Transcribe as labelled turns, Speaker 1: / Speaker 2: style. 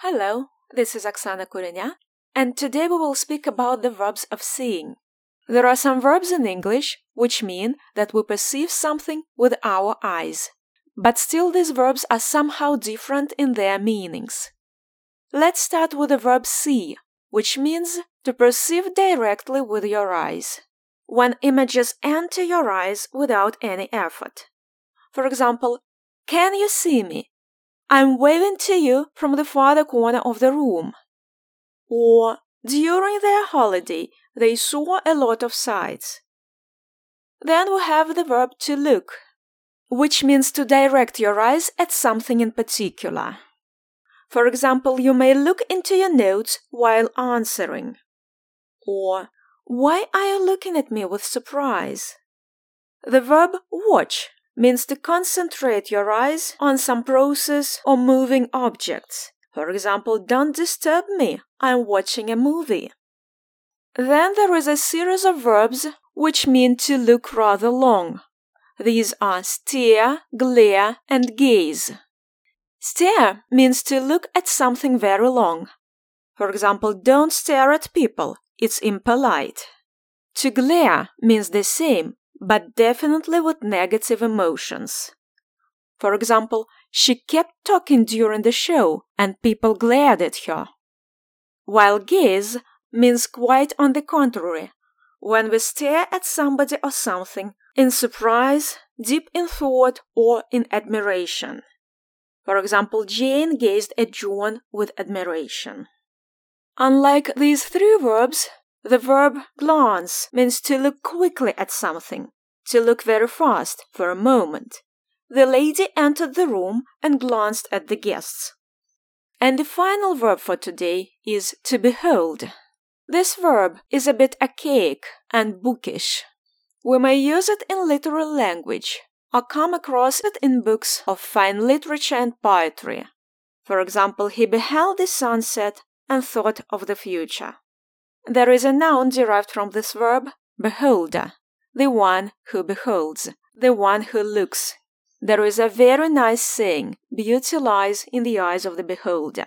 Speaker 1: Hello, this is Oksana Kurenya, and today we will speak about the verbs of seeing. There are some verbs in English which mean that we perceive something with our eyes, but still these verbs are somehow different in their meanings. Let's start with the verb see, which means to perceive directly with your eyes, when images enter your eyes without any effort. For example, can you see me? I'm waving to you from the farther corner of the room. Or, during their holiday, they saw a lot of sights. Then we have the verb to look, which means to direct your eyes at something in particular. For example, you may look into your notes while answering. Or, why are you looking at me with surprise? The verb watch means to concentrate your eyes on some process or moving objects. For example, don't disturb me, I'm watching a movie. Then there is a series of verbs which mean to look rather long. These are stare, glare, and gaze. Stare means to look at something very long. For example, don't stare at people, it's impolite. To glare means the same, but definitely with negative emotions. For example, she kept talking during the show and people glared at her. While gaze means quite on the contrary, when we stare at somebody or something in surprise, deep in thought, or in admiration. For example, Jane gazed at John with admiration. Unlike these three verbs, the verb glance means to look quickly at something, to look very fast for a moment. The lady entered the room and glanced at the guests. And the final verb for today is to behold. This verb is a bit archaic and bookish. We may use it in literal language or come across it in books of fine literature and poetry. For example, he beheld the sunset and thought of the future. There is a noun derived from this verb, beholder, the one who beholds, the one who looks. There is a very nice saying, beauty lies in the eyes of the beholder.